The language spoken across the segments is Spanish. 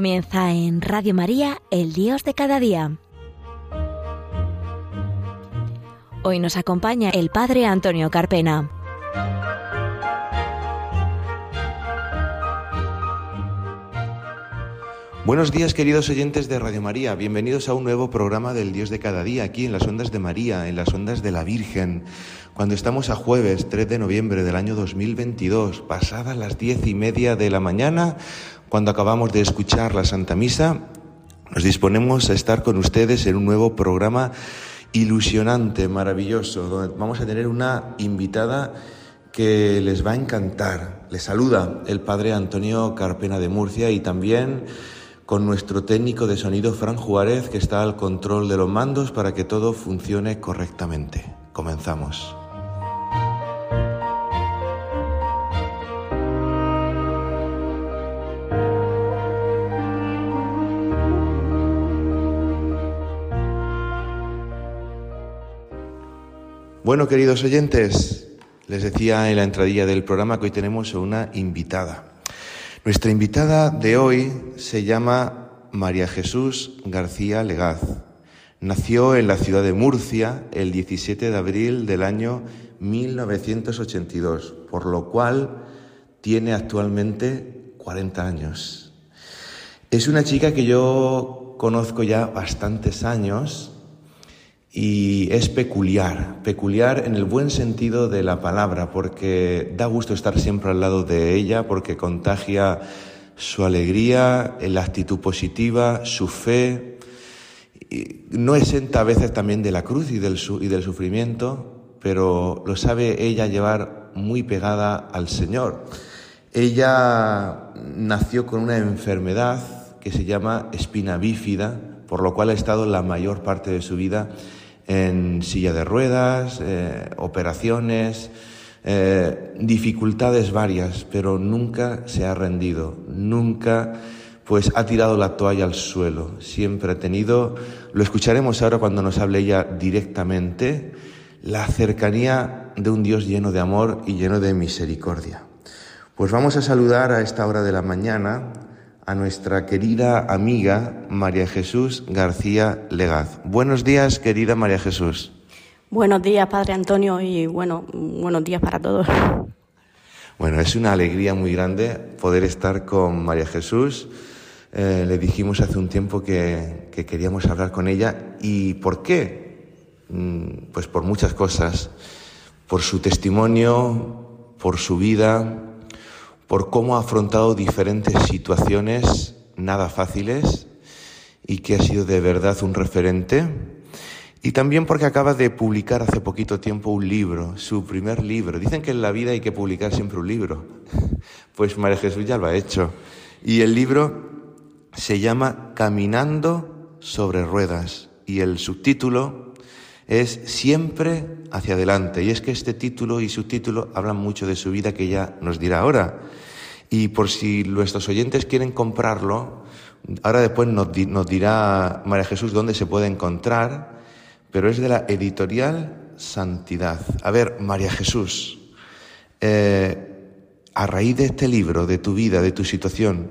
Comienza en Radio María, el Dios de cada día. Hoy nos acompaña el Padre Antonio Carpena. Buenos días queridos oyentes de Radio María, bienvenidos a un nuevo programa del Dios de cada día, aquí en las ondas de María, en las ondas de la Virgen, cuando estamos a jueves 3 de noviembre del año 2022, pasadas las diez y media de la mañana, cuando acabamos de escuchar la Santa Misa, nos disponemos a estar con ustedes en un nuevo programa ilusionante, maravilloso, donde vamos a tener una invitada que les va a encantar. Les saluda el Padre Antonio Carpena de Murcia y también con nuestro técnico de sonido Fran Juárez que está al control de los mandos para que todo funcione correctamente. Comenzamos. Bueno, queridos oyentes, les decía en la entradilla del programa que hoy tenemos una invitada. Nuestra invitada de hoy se llama María Jesús García Legaz. Nació en la ciudad de Murcia el 17 de abril del año 1982, por lo cual tiene actualmente 40 años. Es una chica que yo conozco ya bastantes años y es peculiar, peculiar en el buen sentido de la palabra, porque da gusto estar siempre al lado de ella, porque contagia su alegría, la actitud positiva, su fe, no exenta a veces también de la cruz y del, y del sufrimiento, pero lo sabe ella llevar muy pegada al Señor. Ella nació con una enfermedad que se llama espina bífida, por lo cual ha estado la mayor parte de su vida en silla de ruedas, eh, operaciones, eh, dificultades varias, pero nunca se ha rendido, nunca pues ha tirado la toalla al suelo, siempre ha tenido, lo escucharemos ahora cuando nos hable ella directamente, la cercanía de un Dios lleno de amor y lleno de misericordia. Pues vamos a saludar a esta hora de la mañana a nuestra querida amiga María Jesús García Legaz. Buenos días, querida María Jesús. Buenos días, Padre Antonio, y bueno, buenos días para todos. Bueno, es una alegría muy grande poder estar con María Jesús. Eh, le dijimos hace un tiempo que, que queríamos hablar con ella. ¿Y por qué? Mm, pues por muchas cosas. Por su testimonio, por su vida, por cómo ha afrontado diferentes situaciones nada fáciles y que ha sido de verdad un referente. Y también porque acaba de publicar hace poquito tiempo un libro, su primer libro. Dicen que en la vida hay que publicar siempre un libro. Pues María Jesús ya lo ha hecho. Y el libro se llama Caminando sobre ruedas. Y el subtítulo es Siempre hacia adelante. Y es que este título y subtítulo hablan mucho de su vida que ya nos dirá ahora. Y por si nuestros oyentes quieren comprarlo, ahora después nos, dirá María Jesús dónde se puede encontrar, pero es de la editorial Santidad. A ver, María Jesús, eh, a raíz de este libro, de tu vida, de tu situación,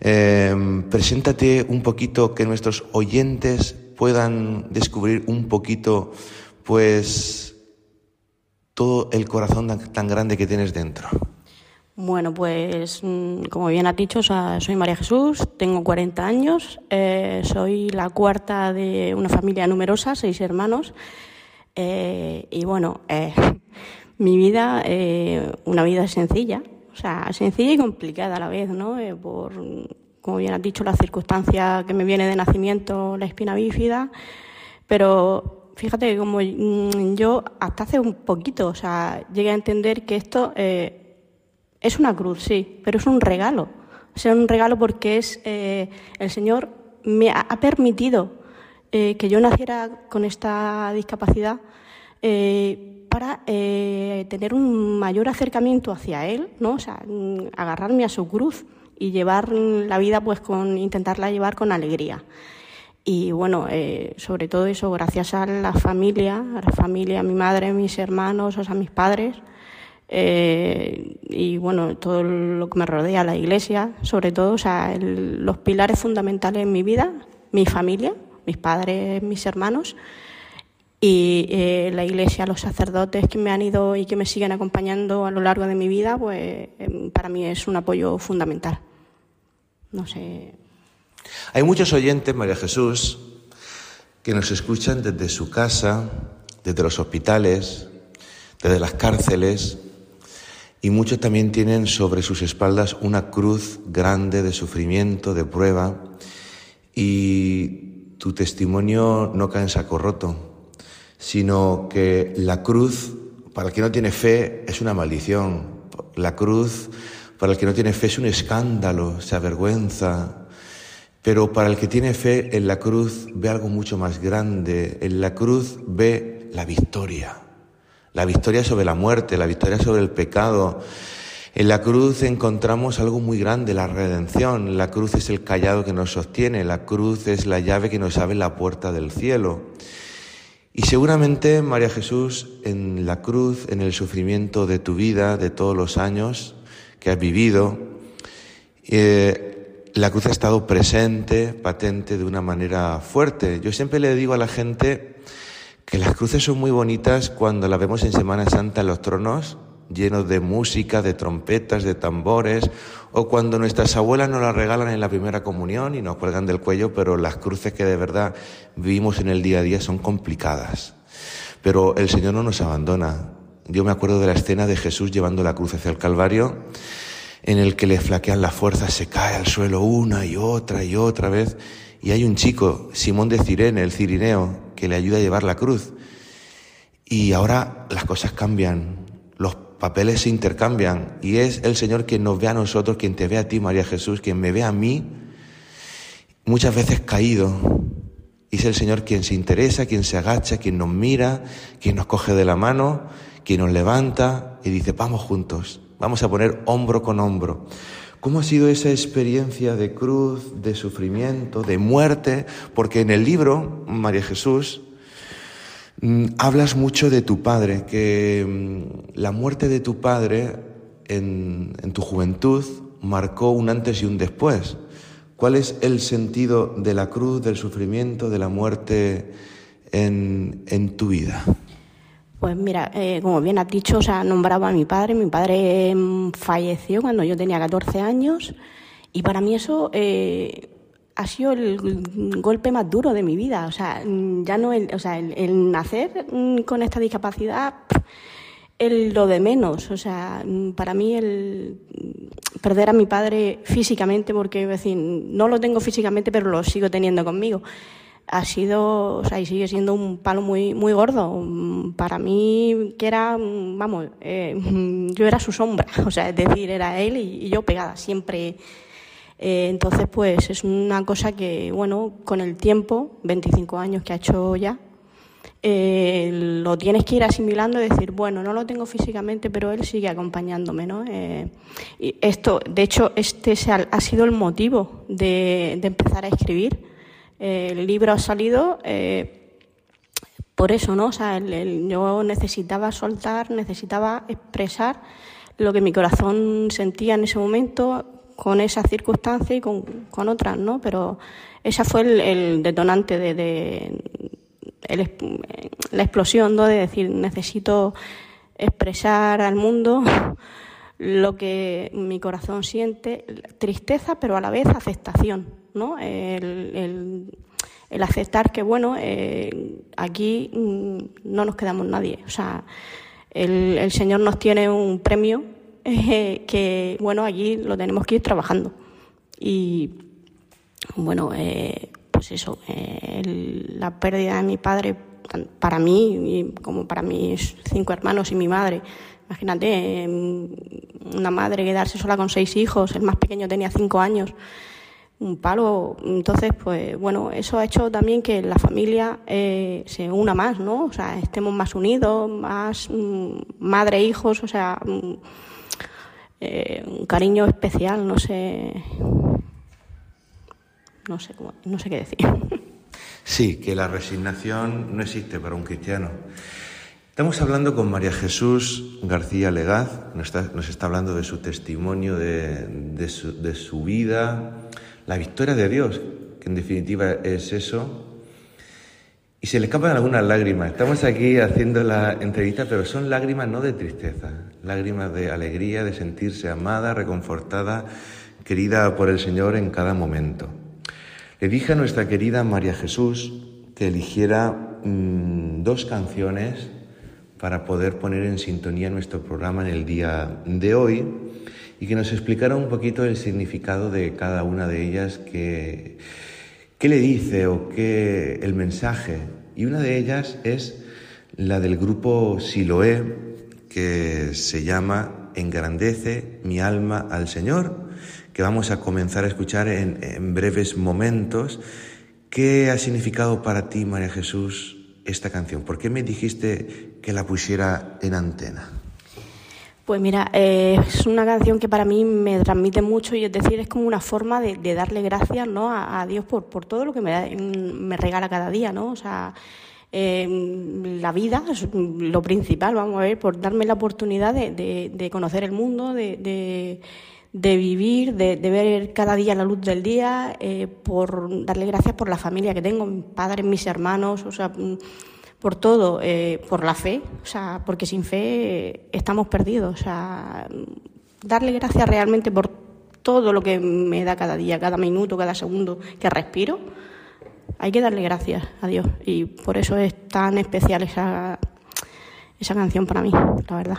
eh, preséntate un poquito que nuestros oyentes puedan descubrir un poquito, pues, todo el corazón tan grande que tienes dentro. Bueno, pues mm, como bien has dicho, soy María Jesús, tengo 40 años, eh, soy la cuarta de una familia numerosa, seis hermanos, eh, y bueno, eh, mi vida, una vida sencilla, o sea, sencilla y complicada a la vez, ¿no? por, como bien has dicho, la circunstancia que me viene de nacimiento, la espina bífida, pero fíjate como mm, yo hasta hace un poquito, o sea, llegué a entender que esto es una cruz, sí, pero es un regalo. Es un regalo porque es eh, el Señor me ha, permitido eh, que yo naciera con esta discapacidad eh, para tener un mayor acercamiento hacia Él, ¿no? O sea, agarrarme a su cruz y llevar la vida, pues, con intentarla llevar con alegría. Y bueno, sobre todo eso, gracias a la familia, a la familia, a mi madre, a mis hermanos, a mis padres, eh, y bueno, todo lo que me rodea, la iglesia, sobre todo, o sea, los pilares fundamentales en mi vida, mi familia, mis padres, mis hermanos y eh, la iglesia, los sacerdotes que me han ido y que me siguen acompañando a lo largo de mi vida, pues para mí es un apoyo fundamental. No sé. Hay muchos oyentes, María Jesús, que nos escuchan desde su casa, desde los hospitales, desde las cárceles, y muchos también tienen sobre sus espaldas una cruz grande de sufrimiento, de prueba, y tu testimonio no cae en saco roto sino que la cruz, para el que no tiene fe, es una maldición. La cruz, para el que no tiene fe, es un escándalo, se avergüenza. Pero para el que tiene fe, en la cruz ve algo mucho más grande. En la cruz ve la victoria. La victoria sobre la muerte, la victoria sobre el pecado. En la cruz encontramos algo muy grande, la redención. La cruz es el callado que nos sostiene, la cruz es la llave que nos abre la puerta del cielo. Y seguramente, María Jesús, en la cruz, en el sufrimiento de tu vida, de todos los años que has vivido, eh, la cruz ha estado presente, patente de una manera fuerte. Yo siempre le digo a la gente que las cruces son muy bonitas cuando las vemos en Semana Santa en los tronos, llenos de música, de trompetas, de tambores, o cuando nuestras abuelas nos las regalan en la primera comunión y nos cuelgan del cuello, pero las cruces que de verdad vivimos en el día a día son complicadas. Pero el Señor no nos abandona. Yo me acuerdo de la escena de Jesús llevando la cruz hacia el Calvario, en el que le flaquean las fuerzas, se cae al suelo una y otra y otra vez, y hay un chico, Simón de Cirene, el cirineo, que le ayuda a llevar la cruz. Y ahora las cosas cambian, los papeles se intercambian y es el Señor quien nos ve a nosotros, quien te ve a ti, María Jesús, quien me ve a mí, muchas veces caído. Y es el Señor quien se interesa, quien se agacha, quien nos mira, quien nos coge de la mano, quien nos levanta y dice, vamos juntos, vamos a poner hombro con hombro. ¿Cómo ha sido esa experiencia de cruz, de sufrimiento, de muerte? Porque en el libro, María Jesús, Mm, hablas mucho de tu padre, que mm, la muerte de tu padre en, tu juventud marcó un antes y un después. ¿Cuál es el sentido de la cruz, del sufrimiento, de la muerte en, tu vida? Pues mira, eh, como bien has dicho, o sea, nombraba a mi padre. Mi padre mm, falleció cuando yo tenía 14 años y para mí eso eh, ha sido el golpe más duro de mi vida. O sea, ya no el, o sea, el, nacer con esta discapacidad, el lo de menos. O sea, para mí el perder a mi padre físicamente, porque no lo tengo físicamente, pero lo sigo teniendo conmigo. Ha sido, o sea, y sigue siendo un palo muy, muy gordo. Para mí, que era, vamos, eh, yo era su sombra, o sea, es decir, era él y yo pegada, siempre eh, entonces, pues es una cosa que, bueno, con el tiempo, 25 años que ha hecho ya, eh, lo tienes que ir asimilando y decir, bueno, no lo tengo físicamente, pero él sigue acompañándome, ¿no? Eh, y esto, de hecho, este ha sido el motivo de, empezar a escribir. El libro ha salido por eso, ¿no? O sea, yo necesitaba soltar, necesitaba expresar lo que mi corazón sentía en ese momento, con esa circunstancia y con, con otras, ¿no? Pero esa fue el, detonante de, la explosión, ¿no? De decir, necesito expresar al mundo lo que mi corazón siente, tristeza, pero a la vez aceptación, ¿no? El, aceptar que, bueno, eh, aquí mm, no nos quedamos nadie. O sea, el, el Señor nos tiene un premio eh, que bueno, allí lo tenemos que ir trabajando. Y bueno, eh, pues eso, la pérdida de mi padre, para mí, como para mis cinco hermanos y mi madre, imagínate, una madre quedarse sola con seis hijos, el más pequeño tenía cinco años, un palo. Entonces, pues bueno, eso ha hecho también que la familia se una más, ¿no? O sea, estemos más unidos, más mm, madre e hijos, o sea, mm, eh, un cariño especial, no sé, no sé, cómo, no sé qué decir. Sí, que la resignación no existe para un cristiano. Estamos hablando con María Jesús García Legaz, nos está, nos está hablando de su testimonio, de, de, su, de, su, vida, la victoria de Dios, que en definitiva es eso. Y se le escapan algunas lágrimas. Estamos aquí haciendo la entrevista, pero son lágrimas no de tristeza, lágrimas de alegría, de sentirse amada, reconfortada, querida por el Señor en cada momento. Le dije a nuestra querida María Jesús que eligiera mmm, dos canciones para poder poner en sintonía nuestro programa en el día de hoy y que nos explicara un poquito el significado de cada una de ellas, qué le dice o qué el mensaje. Y una de ellas es la del grupo Siloé, que se llama Engrandece mi alma al Señor, que vamos a comenzar a escuchar en, en breves momentos. ¿Qué ha significado para ti, María Jesús, esta canción? ¿Por qué me dijiste que la pusiera en antena? Pues mira, eh, es una canción que para mí me transmite mucho y es decir, es como una forma de, darle gracias ¿no? a, Dios por, por todo lo que me, da, me regala cada día, ¿no? O sea, eh, la vida es lo principal, vamos a ver, por darme la oportunidad de, conocer el mundo, de, vivir, de, de, ver cada día la luz del día, eh, por darle gracias por la familia que tengo, mis padres, mis hermanos, o sea, por todo, eh, por la fe, o sea, porque sin fe estamos perdidos, o sea, darle gracias realmente por todo lo que me da cada día, cada minuto, cada segundo que respiro, hay que darle gracias a Dios y por eso es tan especial esa, esa canción para mí, la verdad.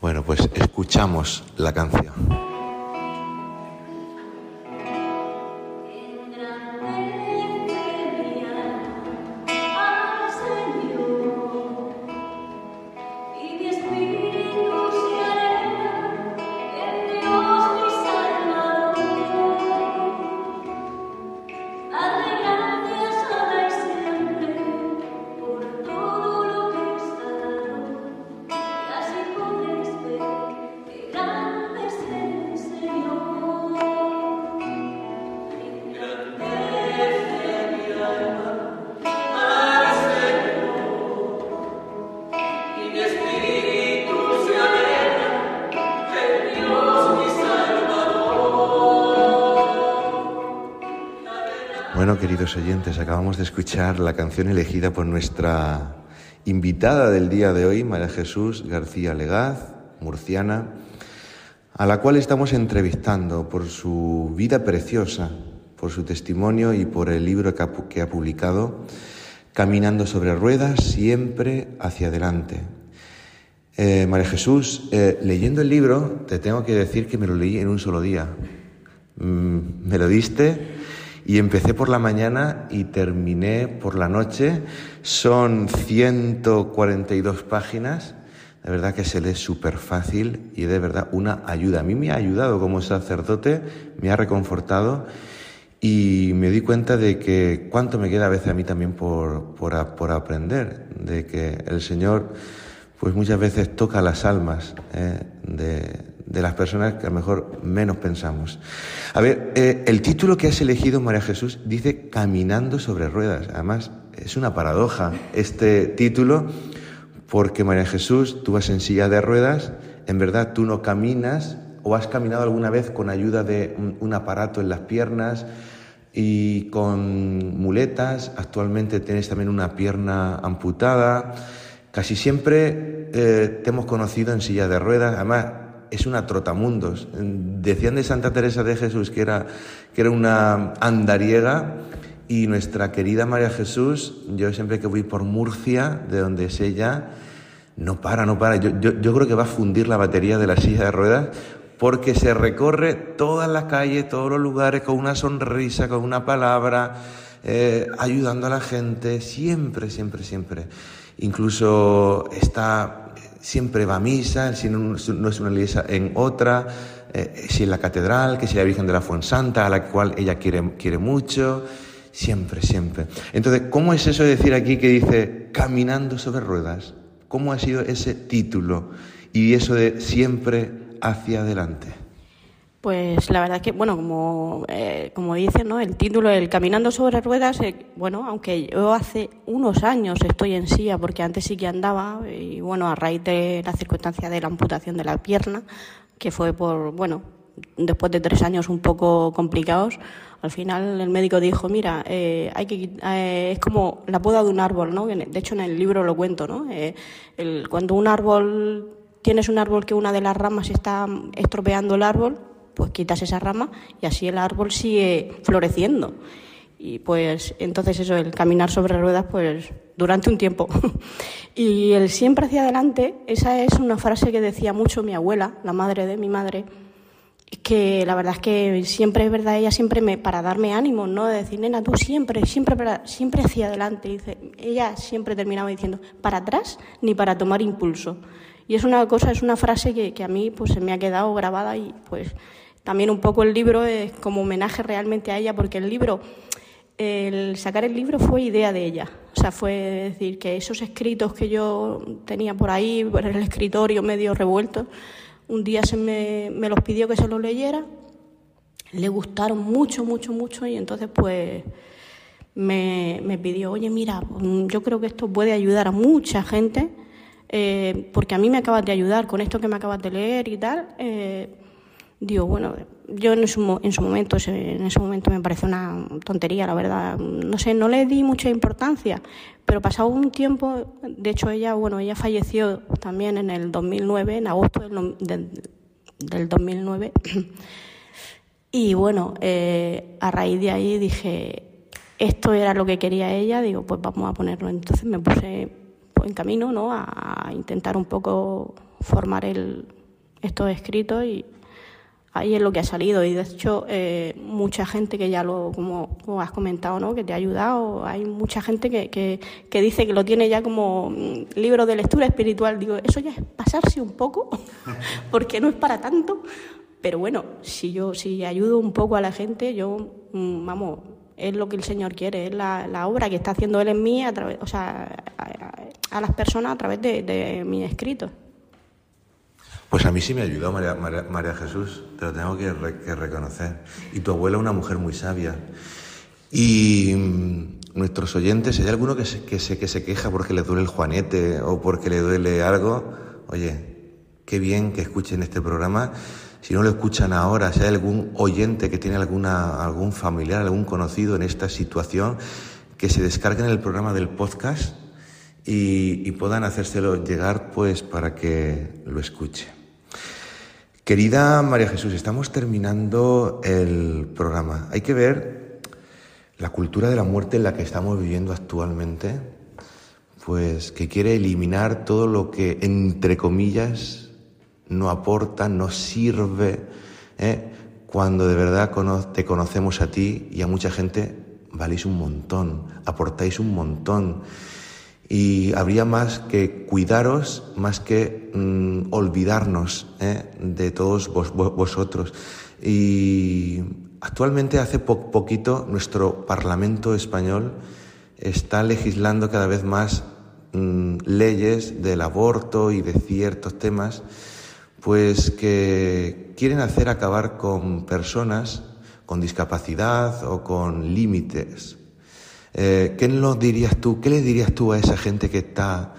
Bueno, pues escuchamos la canción. Queridos oyentes, acabamos de escuchar la canción elegida por nuestra invitada del día de hoy, María Jesús García Legaz, murciana, a la cual estamos entrevistando por su vida preciosa, por su testimonio y por el libro que ha, publicado, Caminando sobre ruedas, siempre hacia adelante. Eh, María Jesús, eh, leyendo el libro, te tengo que decir que me lo leí en un solo día. Mm, me lo diste y empecé por la mañana y terminé por la noche. Son 142 páginas. De verdad que se lee súper fácil y de verdad una ayuda. A mí me ha ayudado como sacerdote, me ha reconfortado y me di cuenta de que cuánto me queda a veces a mí también por, por, por aprender, de que el Señor pues muchas veces toca las almas eh, de, de, las personas que a lo mejor menos pensamos. A ver, eh, el título que has elegido, María Jesús, dice Caminando sobre ruedas. Además, es una paradoja este título, porque María Jesús, tú vas en silla de ruedas, en verdad tú no caminas o has caminado alguna vez con ayuda de un, aparato en las piernas y con muletas, actualmente tienes también una pierna amputada. Casi siempre eh, te hemos conocido en silla de ruedas, además es una trotamundos. Decían de Santa Teresa de Jesús que era, que era una andariega y nuestra querida María Jesús, yo siempre que voy por Murcia, de donde es ella, no para, no para. Yo, yo, yo creo que va a fundir la batería de la silla de ruedas porque se recorre todas las calles, todos los lugares con una sonrisa, con una palabra, eh, ayudando a la gente, siempre, siempre, siempre. Incluso está, siempre va a misa, si no, es una iglesia, en otra, eh, si en la catedral, que si la Virgen de la Fuensanta, a la cual ella quiere, quiere mucho, siempre, siempre. Entonces, ¿cómo es eso de decir aquí que dice caminando sobre ruedas? ¿Cómo ha sido ese título? Y eso de siempre hacia adelante. Pues la verdad que, bueno, como, eh, como dicen, ¿no? El título, el Caminando sobre Ruedas, eh, bueno, aunque yo hace unos años estoy en silla, porque antes sí que andaba, y bueno, a raíz de la circunstancia de la amputación de la pierna, que fue por, bueno, después de tres años un poco complicados, al final el médico dijo, mira, eh, hay que, eh, es como la poda de un árbol, ¿no? De hecho en el libro lo cuento, ¿no? Eh, el, cuando un árbol, tienes un árbol que una de las ramas está estropeando el árbol, pues quitas esa rama y así el árbol sigue floreciendo. Y pues entonces eso, el caminar sobre ruedas, pues durante un tiempo. y el siempre hacia adelante, esa es una frase que decía mucho mi abuela, la madre de mi madre, que la verdad es que siempre es verdad, ella siempre me, para darme ánimo, ¿no? De decir, nena, tú siempre, siempre, siempre hacia adelante. dice, ella siempre terminaba diciendo, para atrás ni para tomar impulso. Y es una cosa, es una frase que, que a mí pues se me ha quedado grabada y pues también un poco el libro es como homenaje realmente a ella, porque el libro, el sacar el libro fue idea de ella. O sea, fue decir que esos escritos que yo tenía por ahí, por el escritorio medio revuelto, un día se me, me los pidió que se los leyera, le gustaron mucho, mucho, mucho y entonces pues me, me pidió, oye, mira, yo creo que esto puede ayudar a mucha gente, eh, porque a mí me acabas de ayudar con esto que me acabas de leer y tal. Eh, digo, bueno, yo en su, en su momento, en ese momento me parece una tontería, la verdad. No sé, no le di mucha importancia, pero pasado un tiempo, de hecho ella, bueno, ella falleció también en el 2009, en agosto del, del, 2009. Y bueno, eh, a raíz de ahí dije, esto era lo que quería ella, digo, pues vamos a ponerlo. Entonces me puse en camino, ¿no? A intentar un poco formar el, estos escritos y, ahí es lo que ha salido. Y de hecho eh, mucha gente que ya lo como, has comentado no que te ha ayudado hay mucha gente que, que, dice que lo tiene ya como mm, libro de lectura espiritual. Digo eso ya es pasarse un poco porque no es para tanto. Pero bueno si yo si ayudo un poco a la gente yo mm, vamos es lo que el Señor quiere es la, la obra que está haciendo él en mí a través o sea a, las personas a través de, de mis escritos pues a mí sí me ayudó María, Jesús, te lo tengo que, reconocer. Y tu abuela una mujer muy sabia. Y mm, nuestros oyentes, si hay alguno que se, que, se, que se queja porque le duele el juanete o porque le duele algo, oye, qué bien que escuchen este programa. Si no lo escuchan ahora, si hay algún oyente que tiene alguna, algún familiar, algún conocido en esta situación, que se descarguen el programa del podcast y, y puedan hacérselo llegar pues para que lo escuche. Querida María Jesús, estamos terminando el programa. Hay que ver la cultura de la muerte en la que estamos viviendo actualmente, pues que quiere eliminar todo lo que, entre comillas, no aporta, no sirve, ¿eh? cuando de verdad te conocemos a ti y a mucha gente, valéis un montón, aportáis un montón y habría más que cuidaros, más que mm, olvidarnos ¿eh? de todos vosotros. Y actualmente, hace poquito, nuestro Parlamento español está legislando cada vez más mm, leyes del aborto y de ciertos temas, pues que quieren hacer acabar con personas con discapacidad o con límites eh, ¿Qué lo dirías tú? ¿Qué le dirías tú a esa gente que está,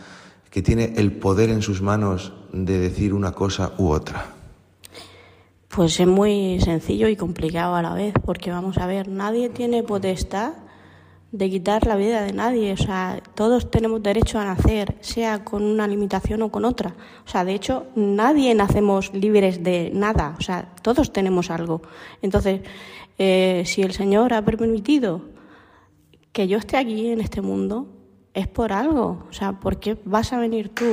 que tiene el poder en sus manos de decir una cosa u otra? Pues es muy sencillo y complicado a la vez, porque vamos a ver, nadie tiene potestad de quitar la vida de nadie. O sea, todos tenemos derecho a nacer, sea con una limitación o con otra. O sea, de hecho, nadie nacemos libres de nada. O sea, todos tenemos algo. Entonces, eh, si el Señor ha permitido que yo esté aquí en este mundo es por algo. O sea, ¿por qué vas a venir tú,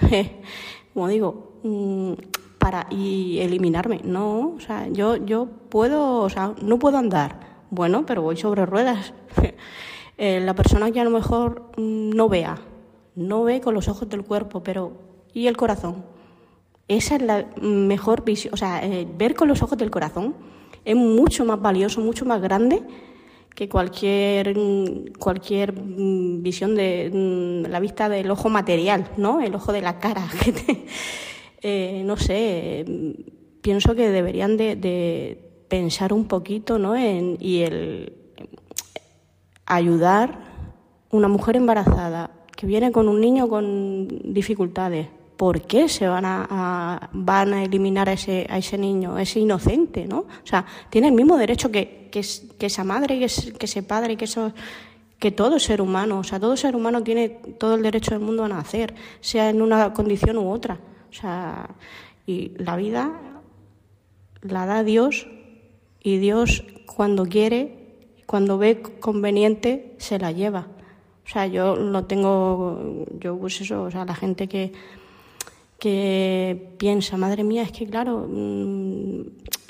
como digo, mm, para y eliminarme? No, o sea, yo, yo puedo, o sea, no puedo andar. Bueno, pero voy sobre ruedas. Eh, la persona que a lo mejor mm, no vea, no ve con los ojos del cuerpo, pero ¿y el corazón? Esa es la mejor visión, o sea, eh, ver con los ojos del corazón es mucho más valioso, mucho más grande que cualquier, cualquier mm, visión de mm, la vista del ojo material, ¿no? El ojo de la cara. Eh, no sé, pienso que deberían de, pensar un poquito ¿no? en, y el ayudar una mujer embarazada que viene con un niño con dificultades. ¿Por qué se van a, van a eliminar a ese, a ese niño, ese inocente? ¿no? O sea, tiene el mismo derecho que, que, esa madre, que, que ese padre, que, eso, que todo ser humano. O sea, todo ser humano tiene todo el derecho del mundo a nacer, sea en una condición u otra. O sea, y la vida la da Dios y Dios cuando quiere, cuando ve conveniente, se la lleva. O sea, yo lo tengo, yo pues eso, o sea, la gente que, que piensa, madre mía, es que claro, mm,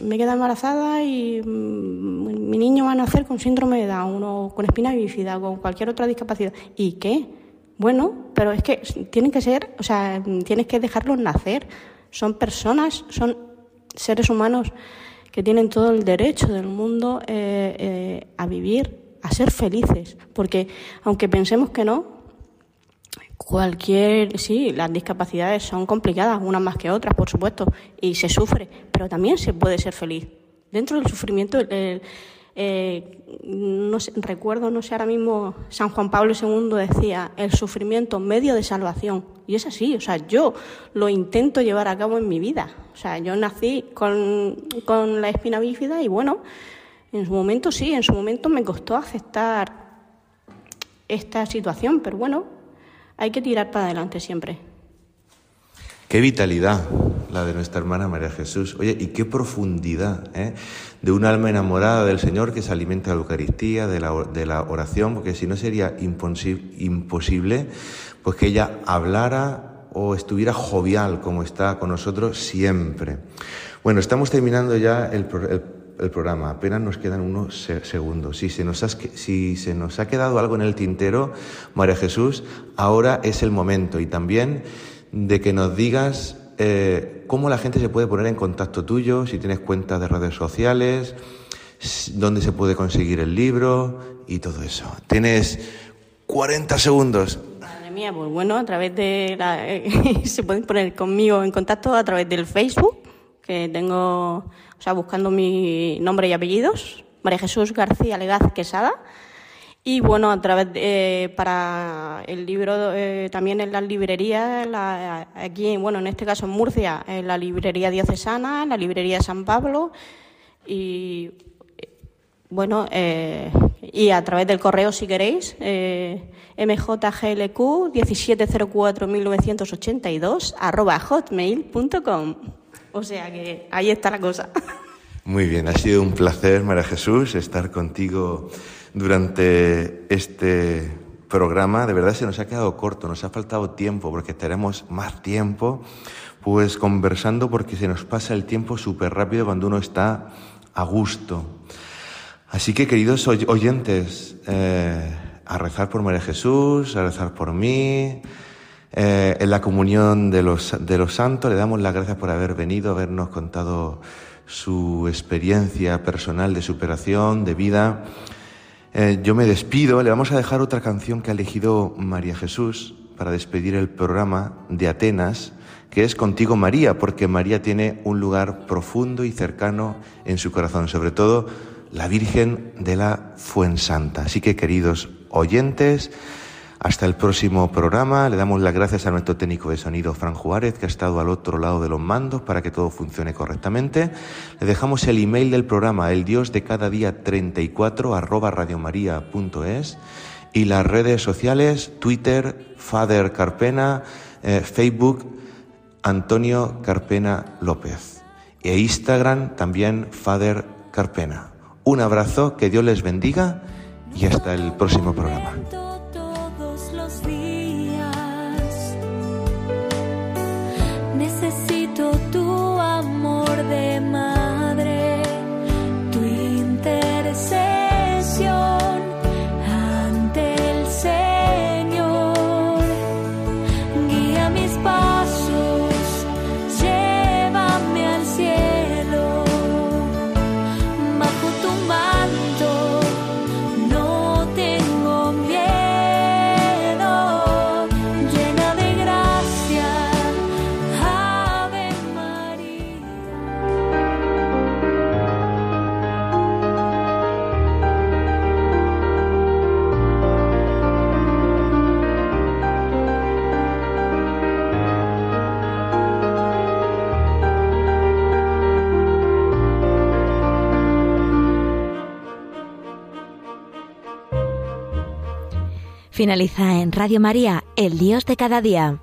me queda embarazada y mm, mi niño va a nacer con síndrome de Down o con espina bífida, con cualquier otra discapacidad. ¿Y qué? Bueno, pero es que tienen que ser, o sea, tienes que dejarlos nacer. Son personas, son seres humanos que tienen todo el derecho del mundo eh, eh, a vivir, a ser felices, porque aunque pensemos que no, cualquier, sí, las discapacidades son complicadas, unas más que otras, por supuesto, y se sufre, pero también se puede ser feliz. Dentro del sufrimiento, eh, no recuerdo, no sé ahora mismo, San Juan Pablo II decía, el sufrimiento medio de salvación. Y es así, o sea, yo lo intento llevar a cabo en mi vida. O sea, yo nací con, con la espina bífida y bueno, en su momento sí, en su momento me costó aceptar esta situación, pero bueno, hay que tirar para adelante siempre. Qué vitalidad la de nuestra hermana María Jesús. Oye, y qué profundidad ¿eh? de un alma enamorada del Señor que se alimenta de la Eucaristía, de la, de la oración, porque si no sería imposible pues que ella hablara o estuviera jovial como está con nosotros siempre. Bueno, estamos terminando ya el, el, programa, apenas nos quedan unos segundos. Si se, nos si se nos ha quedado algo en el tintero, María Jesús, ahora es el momento y también de que nos digas eh, cómo la gente se puede poner en contacto tuyo, si tienes cuentas de redes sociales, dónde se puede conseguir el libro y todo eso. Tienes 40 segundos. Madre mía, pues bueno, a través de la, se pueden poner conmigo en contacto a través del Facebook, que tengo, o sea, buscando mi nombre y apellidos, María Jesús García Legaz Quesada. Y bueno, a través eh, para el libro eh, también en las librerías, aquí, bueno, en este caso en Murcia, en la librería diocesana, en la librería San Pablo y bueno, eh, y a través del correo si queréis, mjglq 1704-1982 arroba hotmail.com. O sea que ahí está la cosa. Muy bien, ha sido un placer, María Jesús, estar contigo durante este programa. De verdad se nos ha quedado corto, nos ha faltado tiempo porque tenemos más tiempo pues conversando porque se nos pasa el tiempo súper rápido cuando uno está a gusto. Así que queridos oyentes, eh, a rezar por María Jesús, a rezar por mí. Eh, en la comunión de los, de los santos le damos las gracias por haber venido, habernos contado su experiencia personal de superación, de vida. Eh, yo me despido, le vamos a dejar otra canción que ha elegido María Jesús para despedir el programa de Atenas, que es Contigo María, porque María tiene un lugar profundo y cercano en su corazón, sobre todo la Virgen de la Fuensanta. Así que queridos oyentes, hasta el próximo programa. Le damos las gracias a nuestro técnico de sonido, Fran Juárez, que ha estado al otro lado de los mandos para que todo funcione correctamente. Le dejamos el email del programa, el dios de cada día 34 arroba radiomaria.es y las redes sociales, Twitter, Father Carpena, eh, Facebook, Antonio Carpena López e Instagram también Father Carpena. Un abrazo, que Dios les bendiga y hasta el próximo programa. Finaliza en Radio María, El Dios de cada día.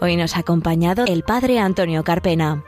Hoy nos ha acompañado el Padre Antonio Carpena.